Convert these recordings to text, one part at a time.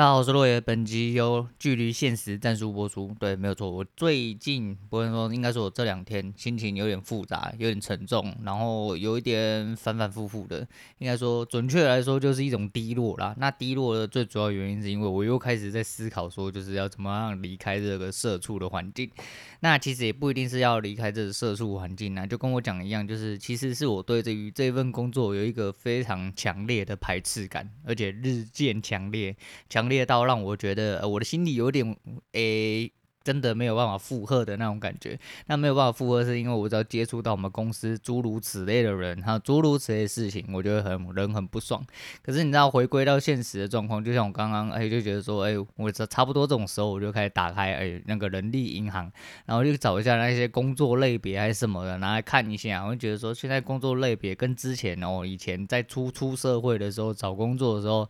大家好，我是洛爷。本集由距离现实战术播出。对，没有错。我最近不能说，应该说我这两天心情有点复杂，有点沉重，然后有一点反反复复的。应该说，准确来说，就是一种低落啦。那低落的最主要原因是因为我又开始在思考，说就是要怎么样离开这个社畜的环境。那其实也不一定是要离开这个社畜环境啊，就跟我讲一样，就是其实是我对这于这份工作有一个非常强烈的排斥感，而且日渐强烈。强烈到让我觉得，呃，我的心里有点，诶、真的没有办法负荷的那种感觉。那没有办法负荷，是因为我只要接触到我们公司诸如此类的人，还有诸如此类的事情，我觉得很人很不爽。可是你知道，回归到现实的状况，就像我刚刚，哎，就觉得说，哎，我这差不多这种时候，我就开始打开，哎，那个人力银行，然后就找一下那些工作类别还是什么的，拿来看一下。我就觉得说，现在工作类别跟之前哦，以前在初出社会的时候找工作的时候。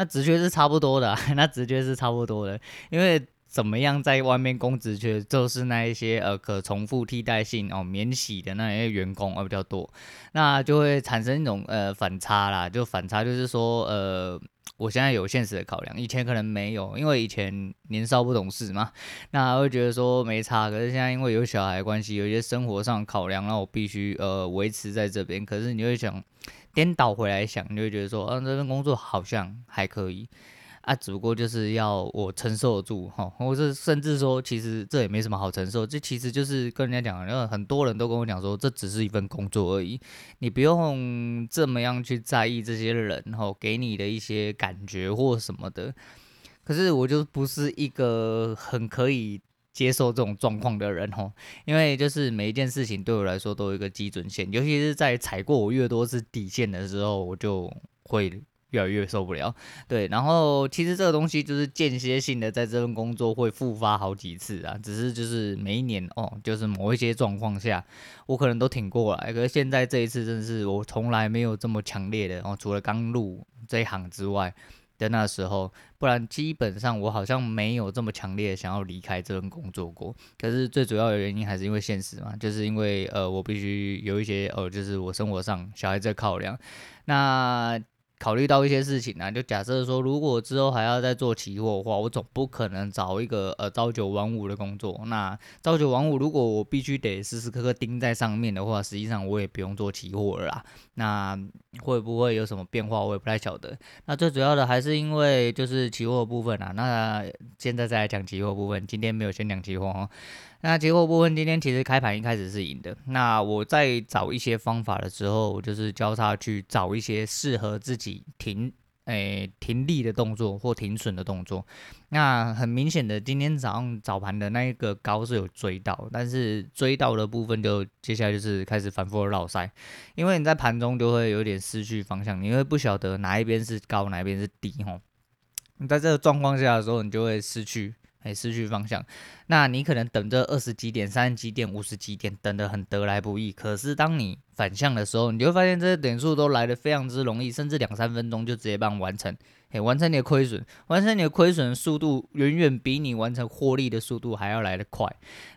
那职缺是差不多的，那职缺是差不多的，因为怎么样在外面供职缺，就是那一些呃可重复替代性哦免洗的那些员工啊比较多，那就会产生一种呃反差啦，就反差就是说呃我现在有现实的考量，以前可能没有，因为以前年少不懂事嘛，那会觉得说没差，可是现在因为有小孩关系，有一些生活上考量，那我必须呃维持在这边，可是你会想。颠倒回来想，你会觉得说，嗯、啊，这份工作好像还可以啊，只不过就是要我承受得住哈，或是甚至说，其实这也没什么好承受，这其实就是跟人家讲，因为很多人都跟我讲说，这只是一份工作而已，你不用这么样去在意这些人哈给你的一些感觉或什么的。可是我就不是一个很可以。接受这种状况的人哦，因为就是每一件事情对我来说都有一个基准线，尤其是在踩过我越多次底线的时候，我就会越来越受不了。对，然后其实这个东西就是间歇性的，在这份工作会复发好几次啊，只是就是每一年哦，就是某一些状况下，我可能都挺过来，可是现在这一次真的是我从来没有这么强烈的哦，除了刚入这一行之外。在那时候，不然基本上我好像没有这么强烈想要离开这份工作过。可是最主要的原因还是因为现实嘛，就是因为呃，我必须有一些呃，就是我生活上小孩子的考量。那考虑到一些事情呢、啊，就假设说，如果之后还要再做期货的话，我总不可能找一个呃朝九晚五的工作。那朝九晚五，如果我必须得时时刻刻盯在上面的话，实际上我也不用做期货了啦。那会不会有什么变化，我也不太晓得。那最主要的还是因为就是期货部分啊。那现在再来讲期货部分，今天没有先讲期货哦。那结果部分今天其实开盘一开始是赢的。那我在找一些方法的时候，就是交叉去找一些适合自己停，诶、停利的动作或停损的动作。那很明显的，今天早上早盘的那一个高是有追到，但是追到的部分就接下来就是开始反复的绕赛，因为你在盘中就会有点失去方向，你会不晓得哪一边是高，哪一边是低吼。你在这个状况下的时候，你就会失去。哎，失去方向，那你可能等这二十几点、三十几点、五十几点，等得很得来不易。可是当你反向的时候，你就会发现这些点数都来得非常之容易，甚至两三分钟就直接帮你完成。哎，完成你的亏损，完成你的亏损速度远远比你完成获利的速度还要来得快。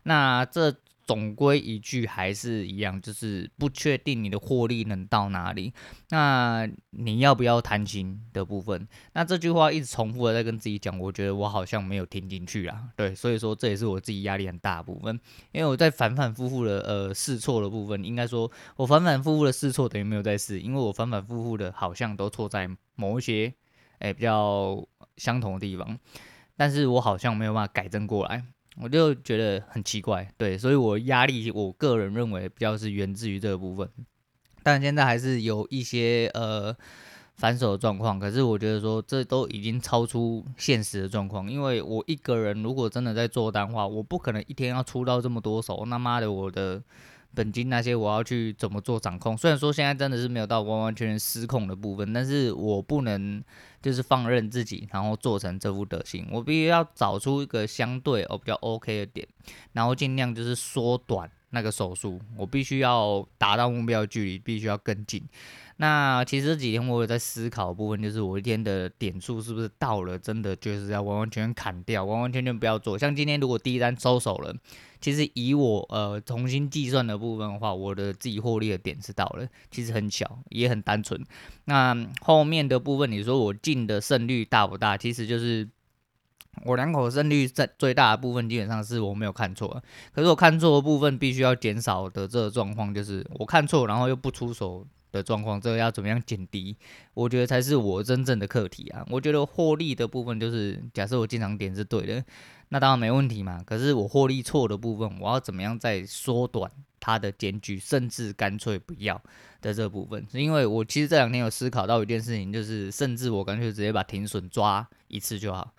那这。总归一句还是一样，就是不确定你的获利能到哪里。那你要不要贪心的部分？那这句话一直重复的在跟自己讲，我觉得我好像没有听进去啊。对，所以说这也是我自己压力很大的部分，因为我在反反复复的呃试错的部分，应该说我反反复复的试错等于没有在试，因为我反反复复的好像都错在某一些诶、比较相同的地方，但是我好像没有办法改正过来。我就觉得很奇怪，对，所以我压力，我个人认为比较是源自于这个部分，但现在还是有一些呃反手的状况，可是我觉得说这都已经超出现实的状况，因为我一个人如果真的在做单话，我不可能一天要出到这么多手，那妈的我的。本金那些我要去怎么做掌控？虽然说现在真的是没有到完完全全失控的部分，但是我不能就是放任自己，然后做成这副德行。我必须要找出一个相对哦比较 OK 的点，然后尽量就是缩短那个手术，我必须要达到目标距离，必须要更近。那其实这几天我有在思考部分，就是我一天的点数是不是到了，真的就是要完完全全砍掉，完完全全不要做。像今天如果第一单收手了，其实以我呃重新计算的部分的话，我的自己获利的点是到了，其实很小，也很单纯。那后面的部分，你说我进的胜率大不大？其实就是我两口胜率在最大的部分，基本上是我没有看错。可是我看错的部分，必须要减少的这个状况，就是我看错，然后又不出手。的状况，这个要怎么样减低？我觉得才是我真正的课题啊！我觉得获利的部分就是，假设我进场点是对的，那当然没问题嘛。可是我获利错的部分，我要怎么样再缩短它的间距，甚至干脆不要的这部分？是因为我其实这两天有思考到一件事情，就是甚至我干脆直接把停损抓一次就好。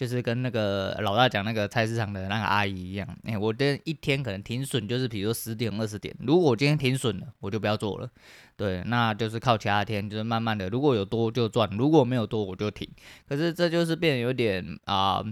就是跟那个老大讲那个菜市场的那个阿姨一样，哎、欸，我的一天可能停损就是，比如说十点、二十点，如果我今天停损了，我就不要做了，对，那就是靠其他天，就是慢慢的，如果有多就赚，如果没有多我就停。可是这就是变得有点啊、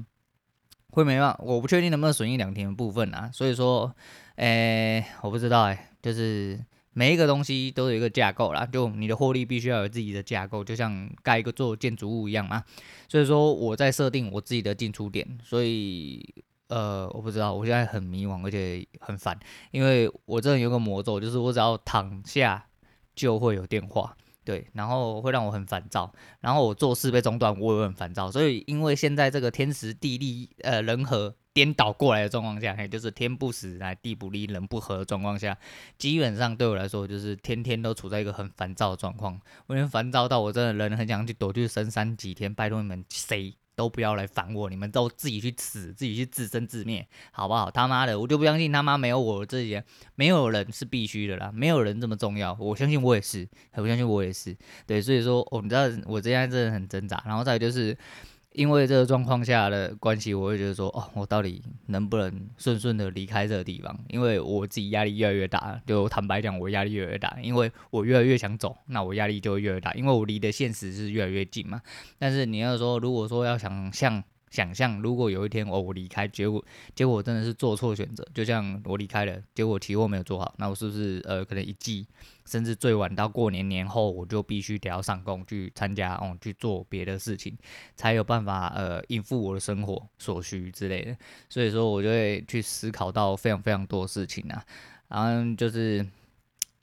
会没办法，我不确定能不能损一两天的部分啊，所以说，哎、我不知道哎、就是。每一个东西都有一个架构啦，就你的获利必须要有自己的架构，就像盖一个做建筑物一样嘛。所以说我在设定我自己的进出点，所以呃，我不知道，我现在很迷惘，而且很烦，因为我这里有个魔咒，就是我只要躺下就会有电话，对，然后会让我很烦躁，然后我做事被中断，我也很烦躁，所以因为现在这个天时地利呃人和。颠倒过来的状况下，也就是天不时来地不利人不和的状况下，基本上对我来说就是天天都处在一个很烦躁的状况。我连烦躁到我真的人很想去躲去深山几天，拜托你们谁都不要来烦我，你们都自己去死，自己去自生自灭，好不好？他妈的，我就不相信他妈没有我这些，没有人是必须的啦，没有人这么重要。我相信我也是，我相信我也是，对，所以说，哦，你知道我现在真的很挣扎，然后再就是。因为这个状况下的关系，我会觉得说，哦，我到底能不能顺顺的离开这个地方？因为我自己压力越来越大，就坦白讲，我压力越来越大，因为我越来越想走，那我压力就越来越大，因为我离的现实是越来越近嘛。但是你要说，如果说要想像。想象如果有一天哦，我离开，结果结果真的是做错选择，就像我离开了，结果期货没有做好，那我是不是呃可能一季，甚至最晚到过年年后，我就必须得要上工去参加哦，去做别的事情，才有办法呃应付我的生活所需之类的。所以说，我就会去思考到非常非常多事情啊，然后就是。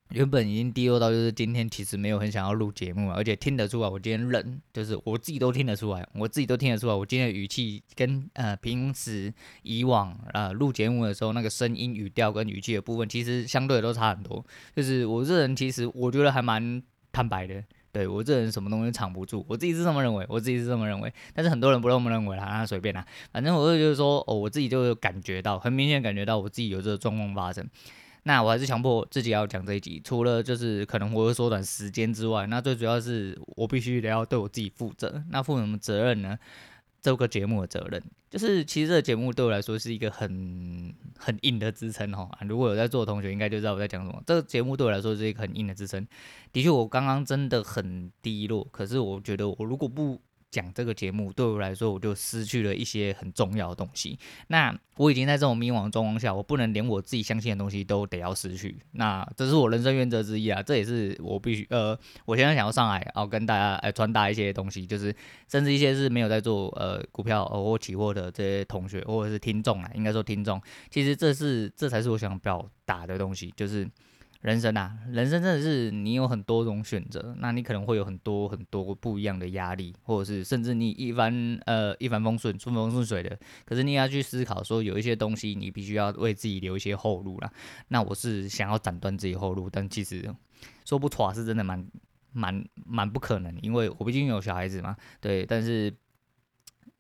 原本已经低落到，就是今天其实没有很想要录节目，而且听得出来，我今天冷，就是我自己都听得出来，我自己都听得出来，我今天的语气跟呃平时以往呃录节目的时候那个声音语调跟语气的部分，其实相对都差很多。就是我这人其实我觉得还蛮坦白的，对我这人什么东西藏不住，我自己是这么认为，我自己是这么认为，但是很多人不这么认为啦，那随便啦，反正我就觉得说，哦，我自己就感觉到，很明显感觉到我自己有这个状况发生。那我还是强迫自己要讲这一集，除了就是可能我会缩短时间之外，那最主要是我必须得要对我自己负责。那负什么责任呢？这个节目的责任，就是其实这个节目对我来说是一个很很硬的支撑哈。如果有在做的同学，应该就知道我在讲什么。这个节目对我来说是一个很硬的支撑。的确，我刚刚真的很低落，可是我觉得我如果不讲这个节目对我来说，我就失去了一些很重要的东西。那我已经在这种迷惘状况下，我不能连我自己相信的东西都得要失去。那这是我人生原则之一啊，这也是我必须呃，我现在想要上来，然后跟大家来传达一些东西，就是甚至一些是没有在做呃股票或期货的这些同学或者是听众啊，应该说听众，其实这是这才是我想表达的东西，就是。人生啊，人生真的是你有很多种选择，那你可能会有很多很多不一样的压力，或者是甚至你一帆呃一帆风顺、顺风顺水的，可是你要去思考说有一些东西你必须要为自己留一些后路啦。那我是想要斩断自己后路，但其实说不妥是真的蛮蛮蛮不可能，因为我毕竟有小孩子嘛，对，但是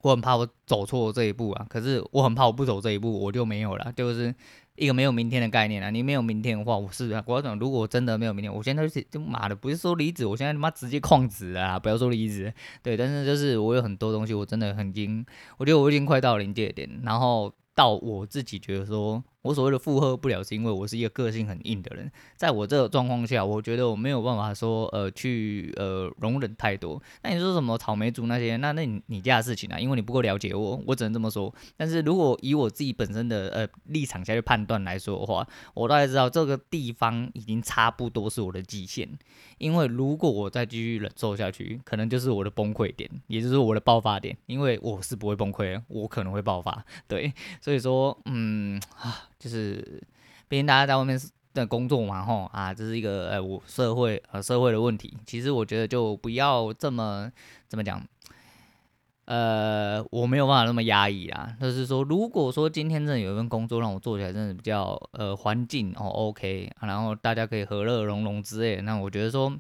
我很怕我走错这一步啊，可是我很怕我不走这一步我就没有了，就是。一个没有明天的概念啊！你没有明天的话，我是我要讲，如果真的没有明天，我现在就就妈的，不是说离职，我现在他妈直接旷职啊！不要说离职，对，但是就是我有很多东西，我真的很惊，我觉得我已经快到临界点，然后到我自己觉得说我所谓的负荷不了，是因为我是一个个性很硬的人，在我这个状况下，我觉得我没有办法说呃去呃容忍太多。那你说什么草莓族那些，那那你你家的事情啊，因为你不够了解我，我只能这么说。但是如果以我自己本身的呃立场下去判断来说的话，我大概知道这个地方已经差不多是我的极限。因为如果我再继续忍受下去，可能就是我的崩溃点，也就是我的爆发点。因为我是不会崩溃的，我可能会爆发。对，所以说，嗯啊。就是，毕竟大家在外面的工作嘛，吼啊，这是一个呃，我社会呃社会的问题。其实我觉得就不要这么怎么讲，呃，我没有办法那么压抑啦。就是说，如果说今天真的有一份工作让我做起来真的比较呃环境哦 OK，然后大家可以和乐融融之类的，那我觉得说。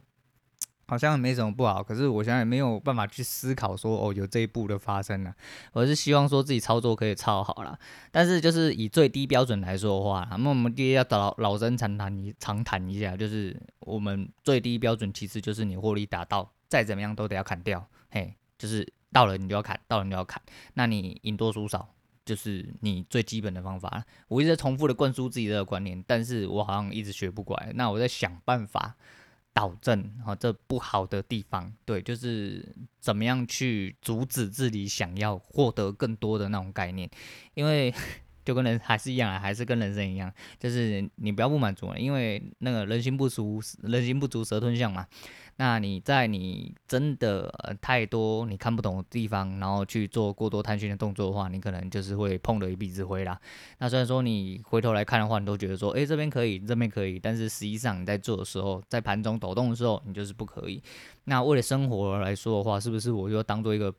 好像没什么不好，可是我现在没有办法去思考说哦，有这一步的发生呢。我是希望说自己操作可以超好啦，但是就是以最低标准来说的话，那么我们第一要老老生常谈一常谈一下，就是我们最低标准其实就是你获利达到，再怎么样都得要砍掉，嘿，就是到了你就要砍，到了你就要砍，那你赢多输少就是你最基本的方法。我一直在重复的灌输自己的观念，但是我好像一直学不过来，那我在想办法。导正啊，这不好的地方，对，就是怎么样去阻止自己想要获得更多的那种概念，因为 就跟人还是一样啊，还是跟人生一样，就是你不要不满足了，因为那个人心不足，人心不足蛇吞象嘛。那你在你真的呃太多你看不懂的地方，然后去做过多探寻的动作的话，你可能就是会碰得一鼻子灰啦。那虽然说你回头来看的话，你都觉得说，诶，这边可以，这边可以，但是实际上你在做的时候，在盘中抖动的时候，你就是不可以。那为了生活来说的话，是不是我就当做一个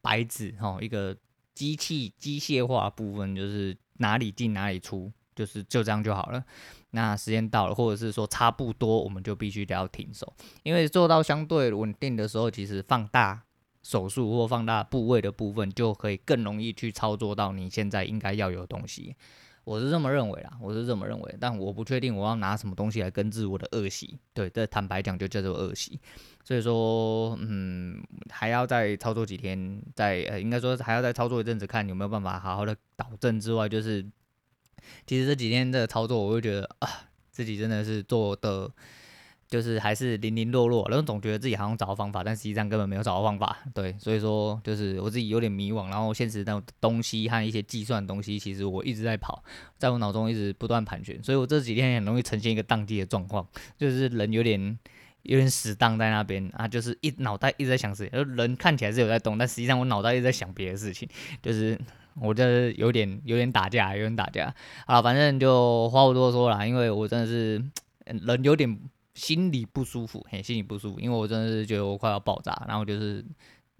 白纸哈，一个机器机械化部分，就是哪里进哪里出，就是就这样就好了。那时间到了，或者是说差不多，我们就必须得要停手，因为做到相对稳定的时候，其实放大手术或放大部位的部分，就可以更容易去操作到你现在应该要有的东西。我是这么认为啦，我是这么认为，但我不确定我要拿什么东西来根治我的恶习。对，这坦白讲就叫做恶习。所以说，嗯，还要再操作几天，再呃，应该说还要再操作一阵子，看有没有办法好好的导正之外，就是。其实这几天的操作，我会觉得啊，自己真的是做的，就是还是零零落落，然后总觉得自己好像找到方法，但实际上根本没有找到方法。对，所以说就是我自己有点迷惘，然后现实的东西和一些计算的东西，其实我一直在跑，在我脑中一直不断盘旋，所以我这几天很容易呈现一个宕机的状况，就是人有点有点死当在那边啊，就是一脑袋一直在想事情，而人看起来是有在动，但实际上我脑袋一直在想别的事情，就是。我这有点有点打架，有点打架。好了，反正就话不多说了，因为我真的是人有点心里不舒服，嘿，心里不舒服，因为我真的是觉得我快要爆炸，然后就是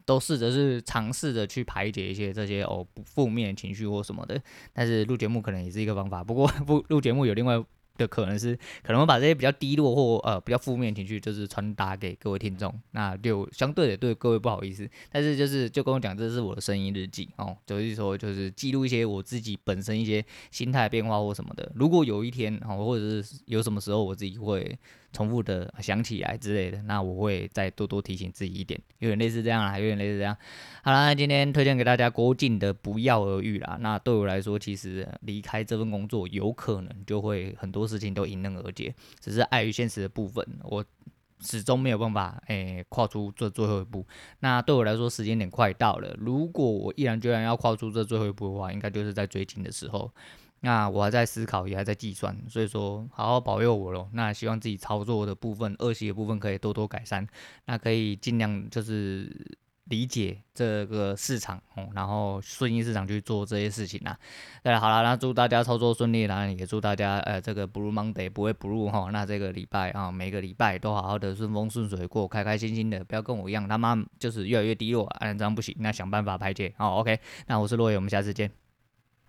都试着是尝试着去排解一些这些哦负面情绪或什么的，但是录节目可能也是一个方法，不过不录节目有另外。的可能是可能会把这些比较低落或呃比较负面情绪，就是传达给各位听众，那就相对的对各位不好意思，但是就是就跟我讲，这是我的声音日记哦，就是说就是记录一些我自己本身一些心态变化或什么的。如果有一天哦，或者是有什么时候我自己会。重复的想起来之类的，那我会再多多提醒自己一点，有点类似这样啦，有点类似这样。好啦，今天推荐给大家郭靖的《不药而愈》啦。那对我来说，其实离开这份工作，有可能就会很多事情都迎刃而解，只是碍于现实的部分，我始终没有办法诶、跨出这最后一步。那对我来说，时间点快到了，如果我毅然决然要跨出这最后一步的话，应该就是在最近的时候。那我还在思考，也还在计算，所以说好好保佑我喽。那希望自己操作的部分、恶习的部分可以多多改善，那可以尽量就是理解这个市场，哦，然后顺应市场去做这些事情啦。对，好了，那祝大家操作顺利啦，也祝大家呃这个 Blue Monday 不会 Blue 哈。那这个礼拜啊，每个礼拜都好好的顺风顺水过，开开心心的，不要跟我一样他妈就是越来越低落，啊，这样不行，那想办法排解。好，OK，那我是洛伟，我们下次见。